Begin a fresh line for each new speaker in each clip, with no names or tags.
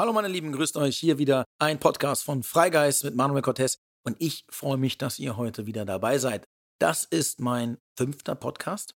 Hallo meine Lieben, grüßt euch hier wieder ein Podcast von Freigeist mit Manuel Cortez und ich freue mich, dass ihr heute wieder dabei seid. Das ist mein fünfter Podcast.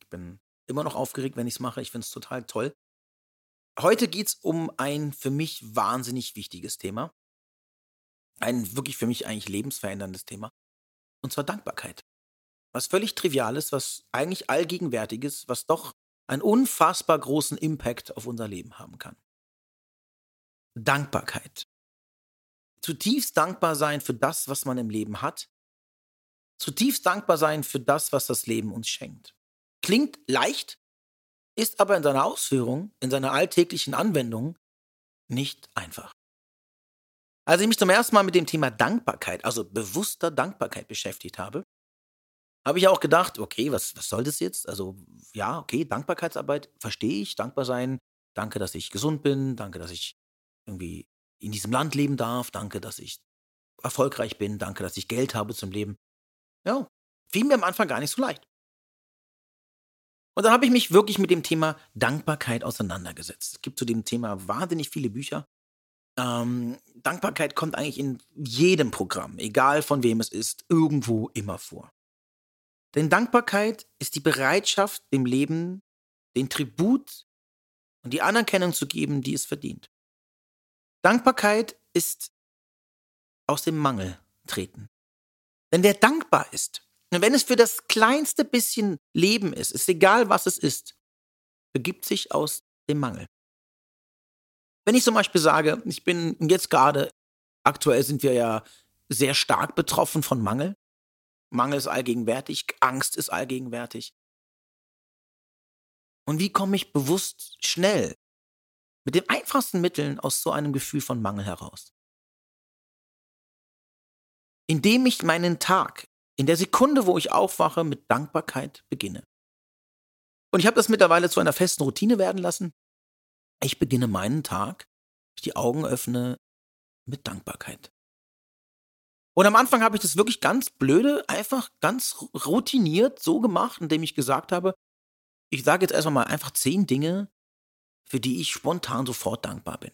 Ich bin immer noch aufgeregt, wenn ich es mache. Ich finde es total toll. Heute geht es um ein für mich wahnsinnig wichtiges Thema. Ein wirklich für mich eigentlich lebensveränderndes Thema. Und zwar Dankbarkeit. Was völlig Triviales, was eigentlich Allgegenwärtiges, was doch einen unfassbar großen Impact auf unser Leben haben kann. Dankbarkeit. Zutiefst dankbar sein für das, was man im Leben hat. Zutiefst dankbar sein für das, was das Leben uns schenkt. Klingt leicht, ist aber in seiner Ausführung, in seiner alltäglichen Anwendung nicht einfach. Als ich mich zum ersten Mal mit dem Thema Dankbarkeit, also bewusster Dankbarkeit beschäftigt habe, habe ich auch gedacht, okay, was, was soll das jetzt? Also ja, okay, Dankbarkeitsarbeit verstehe ich, dankbar sein. Danke, dass ich gesund bin, danke, dass ich irgendwie in diesem Land leben darf. Danke, dass ich erfolgreich bin. Danke, dass ich Geld habe zum Leben. Ja, fiel mir am Anfang gar nicht so leicht. Und dann habe ich mich wirklich mit dem Thema Dankbarkeit auseinandergesetzt. Es gibt zu dem Thema wahnsinnig viele Bücher. Ähm, Dankbarkeit kommt eigentlich in jedem Programm, egal von wem es ist, irgendwo immer vor. Denn Dankbarkeit ist die Bereitschaft, dem Leben den Tribut und die Anerkennung zu geben, die es verdient. Dankbarkeit ist aus dem Mangel treten. Denn wer dankbar ist, wenn es für das kleinste bisschen Leben ist, ist egal, was es ist, begibt sich aus dem Mangel. Wenn ich zum Beispiel sage, ich bin jetzt gerade, aktuell sind wir ja sehr stark betroffen von Mangel. Mangel ist allgegenwärtig, Angst ist allgegenwärtig. Und wie komme ich bewusst schnell mit den einfachsten Mitteln aus so einem Gefühl von Mangel heraus. Indem ich meinen Tag in der Sekunde, wo ich aufwache, mit Dankbarkeit beginne. Und ich habe das mittlerweile zu einer festen Routine werden lassen. Ich beginne meinen Tag, ich die Augen öffne, mit Dankbarkeit. Und am Anfang habe ich das wirklich ganz blöde, einfach ganz routiniert so gemacht, indem ich gesagt habe, ich sage jetzt erstmal mal einfach zehn Dinge, für die ich spontan sofort dankbar bin.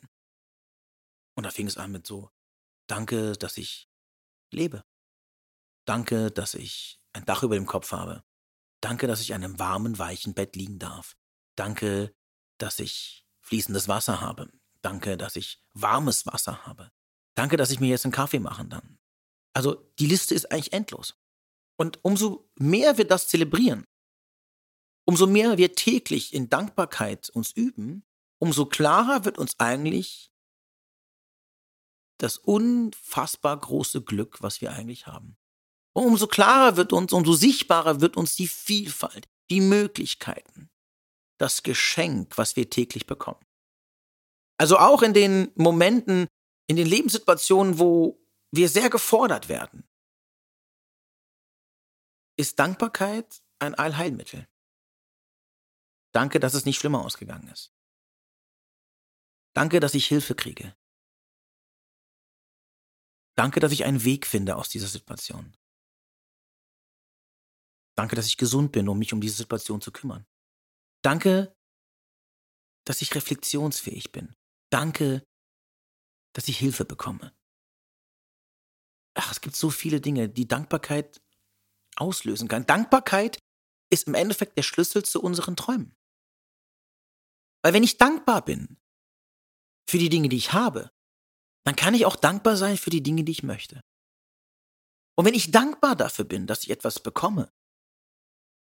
Und da fing es an mit so, danke, dass ich lebe. Danke, dass ich ein Dach über dem Kopf habe. Danke, dass ich in einem warmen, weichen Bett liegen darf. Danke, dass ich fließendes Wasser habe. Danke, dass ich warmes Wasser habe. Danke, dass ich mir jetzt einen Kaffee machen kann. Also die Liste ist eigentlich endlos. Und umso mehr wir das zelebrieren, Umso mehr wir täglich in Dankbarkeit uns üben, umso klarer wird uns eigentlich das unfassbar große Glück, was wir eigentlich haben. Und umso klarer wird uns, umso sichtbarer wird uns die Vielfalt, die Möglichkeiten, das Geschenk, was wir täglich bekommen. Also auch in den Momenten, in den Lebenssituationen, wo wir sehr gefordert werden, ist Dankbarkeit ein Allheilmittel. Danke, dass es nicht schlimmer ausgegangen ist. Danke, dass ich Hilfe kriege. Danke, dass ich einen Weg finde aus dieser Situation. Danke, dass ich gesund bin, um mich um diese Situation zu kümmern. Danke, dass ich reflexionsfähig bin. Danke, dass ich Hilfe bekomme. Ach, es gibt so viele Dinge, die Dankbarkeit auslösen kann. Dankbarkeit ist im Endeffekt der Schlüssel zu unseren Träumen. Weil wenn ich dankbar bin für die Dinge, die ich habe, dann kann ich auch dankbar sein für die Dinge, die ich möchte. Und wenn ich dankbar dafür bin, dass ich etwas bekomme,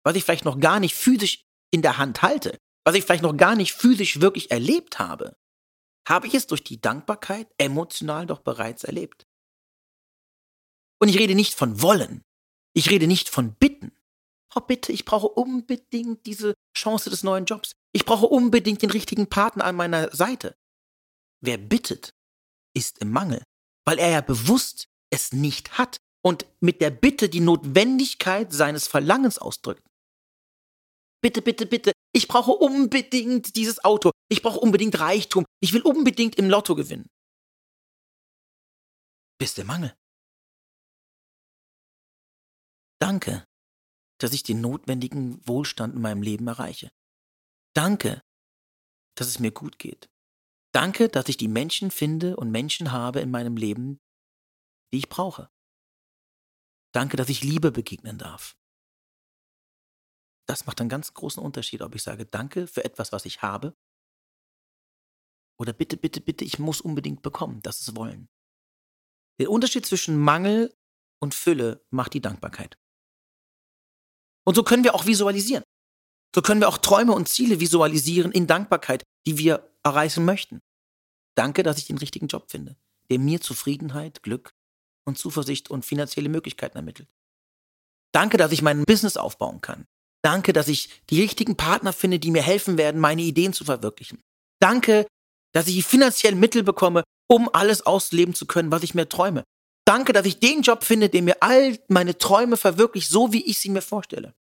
was ich vielleicht noch gar nicht physisch in der Hand halte, was ich vielleicht noch gar nicht physisch wirklich erlebt habe, habe ich es durch die Dankbarkeit emotional doch bereits erlebt. Und ich rede nicht von wollen, ich rede nicht von bitten, oh bitte, ich brauche unbedingt diese Chance des neuen Jobs. Ich brauche unbedingt den richtigen Partner an meiner Seite. Wer bittet, ist im Mangel, weil er ja bewusst es nicht hat und mit der Bitte die Notwendigkeit seines Verlangens ausdrückt. Bitte, bitte, bitte, ich brauche unbedingt dieses Auto, ich brauche unbedingt Reichtum, ich will unbedingt im Lotto gewinnen. Bist im Mangel. Danke, dass ich den notwendigen Wohlstand in meinem Leben erreiche. Danke, dass es mir gut geht. Danke, dass ich die Menschen finde und Menschen habe in meinem Leben, die ich brauche. Danke, dass ich Liebe begegnen darf. Das macht einen ganz großen Unterschied, ob ich sage Danke für etwas, was ich habe, oder bitte, bitte, bitte, ich muss unbedingt bekommen. Das ist Wollen. Den Unterschied zwischen Mangel und Fülle macht die Dankbarkeit. Und so können wir auch visualisieren. So können wir auch Träume und Ziele visualisieren in Dankbarkeit, die wir erreichen möchten. Danke, dass ich den richtigen Job finde, der mir Zufriedenheit, Glück und Zuversicht und finanzielle Möglichkeiten ermittelt. Danke, dass ich mein Business aufbauen kann. Danke, dass ich die richtigen Partner finde, die mir helfen werden, meine Ideen zu verwirklichen. Danke, dass ich die finanziellen Mittel bekomme, um alles ausleben zu können, was ich mir träume. Danke, dass ich den Job finde, der mir all meine Träume verwirklicht, so wie ich sie mir vorstelle.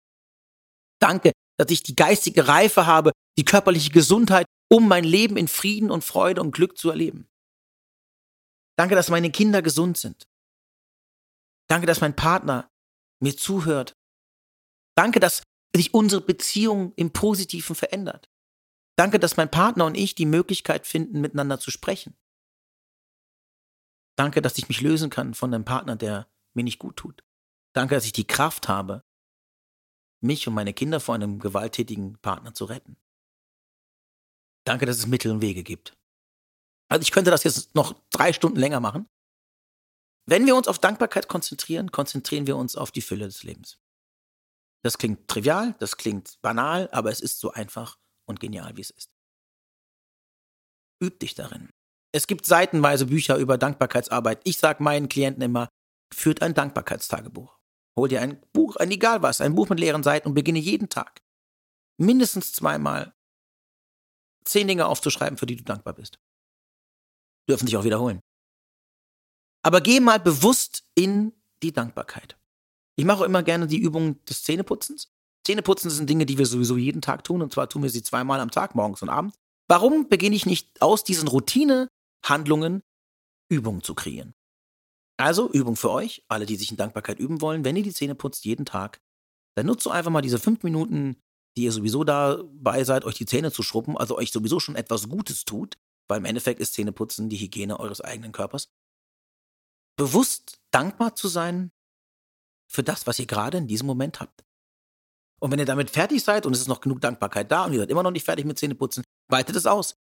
Danke, dass ich die geistige Reife habe, die körperliche Gesundheit, um mein Leben in Frieden und Freude und Glück zu erleben. Danke, dass meine Kinder gesund sind. Danke, dass mein Partner mir zuhört. Danke, dass sich unsere Beziehung im Positiven verändert. Danke, dass mein Partner und ich die Möglichkeit finden, miteinander zu sprechen. Danke, dass ich mich lösen kann von einem Partner, der mir nicht gut tut. Danke, dass ich die Kraft habe, mich und meine Kinder vor einem gewalttätigen Partner zu retten. Danke, dass es Mittel und Wege gibt. Also ich könnte das jetzt noch drei Stunden länger machen. Wenn wir uns auf Dankbarkeit konzentrieren, konzentrieren wir uns auf die Fülle des Lebens. Das klingt trivial, das klingt banal, aber es ist so einfach und genial, wie es ist. Üb dich darin. Es gibt seitenweise Bücher über Dankbarkeitsarbeit. Ich sage meinen Klienten immer, führt ein Dankbarkeitstagebuch. Hol dir ein Buch, ein egal was, ein Buch mit leeren Seiten und beginne jeden Tag mindestens zweimal zehn Dinge aufzuschreiben, für die du dankbar bist. Dürfen sich auch wiederholen. Aber geh mal bewusst in die Dankbarkeit. Ich mache immer gerne die Übung des Zähneputzens. Zähneputzen sind Dinge, die wir sowieso jeden Tag tun, und zwar tun wir sie zweimal am Tag, morgens und abends. Warum beginne ich nicht aus diesen Routinehandlungen Übungen zu kreieren? Also Übung für euch, alle, die sich in Dankbarkeit üben wollen, wenn ihr die Zähne putzt jeden Tag, dann nutzt so einfach mal diese fünf Minuten, die ihr sowieso dabei seid, euch die Zähne zu schrubben, also euch sowieso schon etwas Gutes tut, weil im Endeffekt ist Zähneputzen die Hygiene eures eigenen Körpers. Bewusst dankbar zu sein für das, was ihr gerade in diesem Moment habt. Und wenn ihr damit fertig seid und es ist noch genug Dankbarkeit da und ihr seid immer noch nicht fertig mit Zähneputzen, weitet es aus.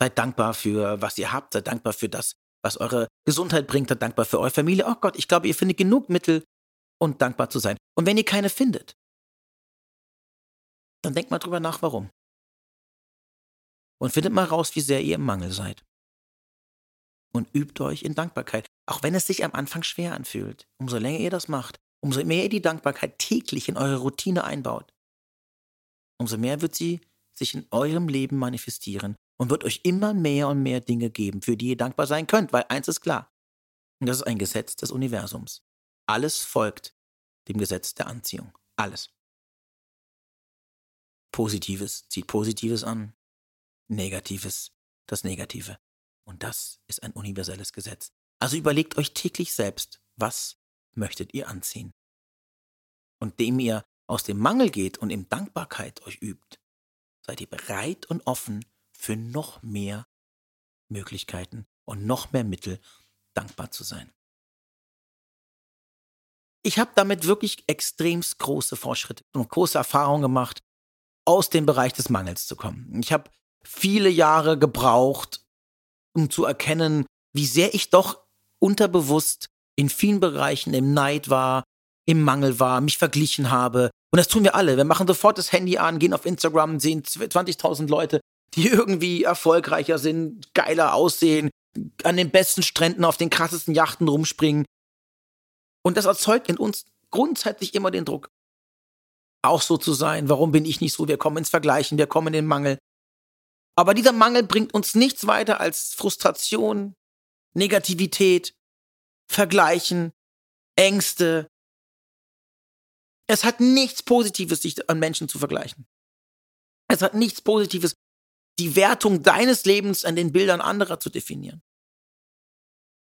Seid dankbar für was ihr habt, seid dankbar für das, was eure Gesundheit bringt, seid dankbar für eure Familie. Oh Gott, ich glaube, ihr findet genug Mittel, um dankbar zu sein. Und wenn ihr keine findet, dann denkt mal drüber nach, warum. Und findet mal raus, wie sehr ihr im Mangel seid. Und übt euch in Dankbarkeit, auch wenn es sich am Anfang schwer anfühlt. Umso länger ihr das macht, umso mehr ihr die Dankbarkeit täglich in eure Routine einbaut, umso mehr wird sie sich in eurem Leben manifestieren und wird euch immer mehr und mehr Dinge geben, für die ihr dankbar sein könnt, weil eins ist klar. Und das ist ein Gesetz des Universums. Alles folgt dem Gesetz der Anziehung. Alles. Positives zieht Positives an, Negatives das Negative. Und das ist ein universelles Gesetz. Also überlegt euch täglich selbst, was möchtet ihr anziehen? Und dem ihr aus dem Mangel geht und in Dankbarkeit euch übt, seid ihr bereit und offen für noch mehr Möglichkeiten und noch mehr Mittel, dankbar zu sein. Ich habe damit wirklich extremst große Fortschritte und große Erfahrungen gemacht, aus dem Bereich des Mangels zu kommen. Ich habe viele Jahre gebraucht, um zu erkennen, wie sehr ich doch unterbewusst in vielen Bereichen im Neid war, im Mangel war, mich verglichen habe. Und das tun wir alle. Wir machen sofort das Handy an, gehen auf Instagram, sehen 20.000 Leute, die irgendwie erfolgreicher sind, geiler aussehen, an den besten Stränden auf den krassesten Yachten rumspringen. Und das erzeugt in uns grundsätzlich immer den Druck, auch so zu sein. Warum bin ich nicht so? Wir kommen ins Vergleichen, wir kommen in den Mangel. Aber dieser Mangel bringt uns nichts weiter als Frustration, Negativität, Vergleichen, Ängste. Es hat nichts Positives, sich an Menschen zu vergleichen. Es hat nichts Positives, die Wertung deines Lebens an den Bildern anderer zu definieren.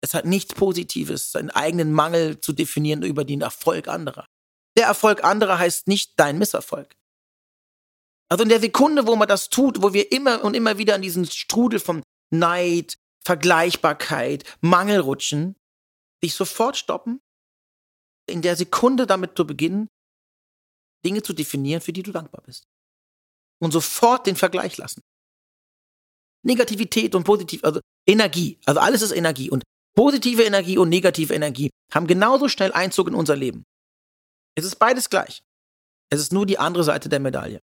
Es hat nichts Positives, seinen eigenen Mangel zu definieren über den Erfolg anderer. Der Erfolg anderer heißt nicht dein Misserfolg. Also in der Sekunde, wo man das tut, wo wir immer und immer wieder an diesen Strudel von Neid, Vergleichbarkeit, Mangelrutschen, dich sofort stoppen, in der Sekunde damit zu beginnen, Dinge zu definieren, für die du dankbar bist. Und sofort den Vergleich lassen. Negativität und positiv, also Energie, also alles ist Energie. Und positive Energie und negative Energie haben genauso schnell Einzug in unser Leben. Es ist beides gleich. Es ist nur die andere Seite der Medaille.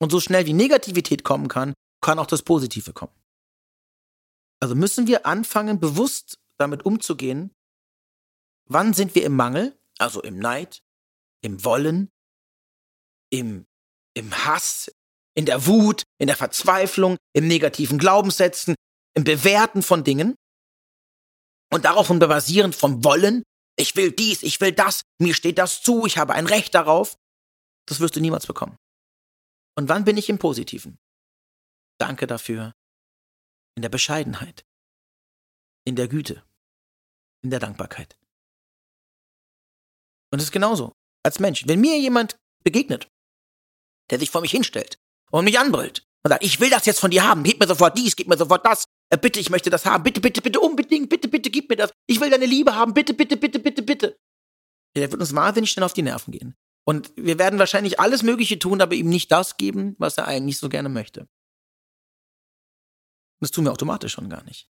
Und so schnell wie Negativität kommen kann, kann auch das Positive kommen. Also müssen wir anfangen, bewusst damit umzugehen, wann sind wir im Mangel, also im Neid, im Wollen, im, im Hass, in der Wut, in der Verzweiflung, im negativen Glaubenssätzen, im Bewerten von Dingen und daraufhin basierend vom Wollen, ich will dies, ich will das, mir steht das zu, ich habe ein Recht darauf, das wirst du niemals bekommen. Und wann bin ich im Positiven? Danke dafür. In der Bescheidenheit. In der Güte. In der Dankbarkeit. Und es ist genauso. Als Mensch. Wenn mir jemand begegnet, der sich vor mich hinstellt und mich anbrüllt und sagt, ich will das jetzt von dir haben, gib mir sofort dies, gib mir sofort das, äh, bitte, ich möchte das haben, bitte, bitte, bitte, unbedingt, bitte, bitte, gib mir das, ich will deine Liebe haben, bitte, bitte, bitte, bitte, bitte. Der wird uns wahnsinnig schnell auf die Nerven gehen. Und wir werden wahrscheinlich alles Mögliche tun, aber ihm nicht das geben, was er eigentlich so gerne möchte. Das tun wir automatisch schon gar nicht.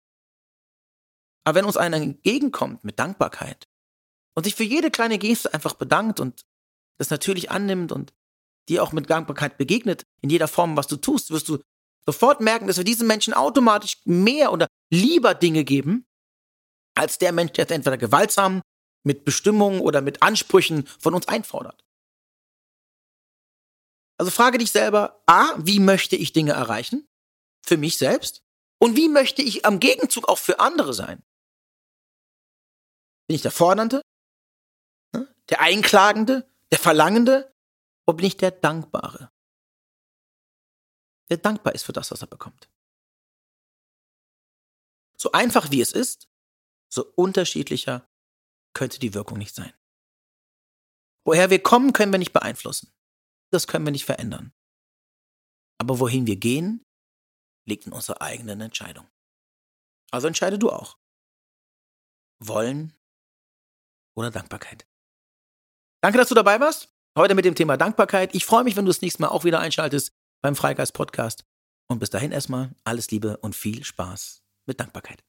Aber wenn uns einer entgegenkommt mit Dankbarkeit und sich für jede kleine Geste einfach bedankt und das natürlich annimmt und dir auch mit Dankbarkeit begegnet, in jeder Form, was du tust, wirst du sofort merken, dass wir diesen Menschen automatisch mehr oder lieber Dinge geben, als der Mensch, der jetzt entweder gewaltsam mit Bestimmungen oder mit Ansprüchen von uns einfordert. Also frage dich selber, a, wie möchte ich Dinge erreichen? Für mich selbst? Und wie möchte ich am Gegenzug auch für andere sein? Bin ich der Fordernde? Ne? Der Einklagende? Der Verlangende? Oder bin ich der Dankbare? Der dankbar ist für das, was er bekommt. So einfach wie es ist, so unterschiedlicher könnte die Wirkung nicht sein. Woher wir kommen, können wir nicht beeinflussen. Das können wir nicht verändern. Aber wohin wir gehen, liegt in unserer eigenen Entscheidung. Also entscheide du auch. Wollen oder Dankbarkeit. Danke, dass du dabei warst. Heute mit dem Thema Dankbarkeit. Ich freue mich, wenn du das nächste Mal auch wieder einschaltest beim Freigeist Podcast. Und bis dahin erstmal alles Liebe und viel Spaß mit Dankbarkeit.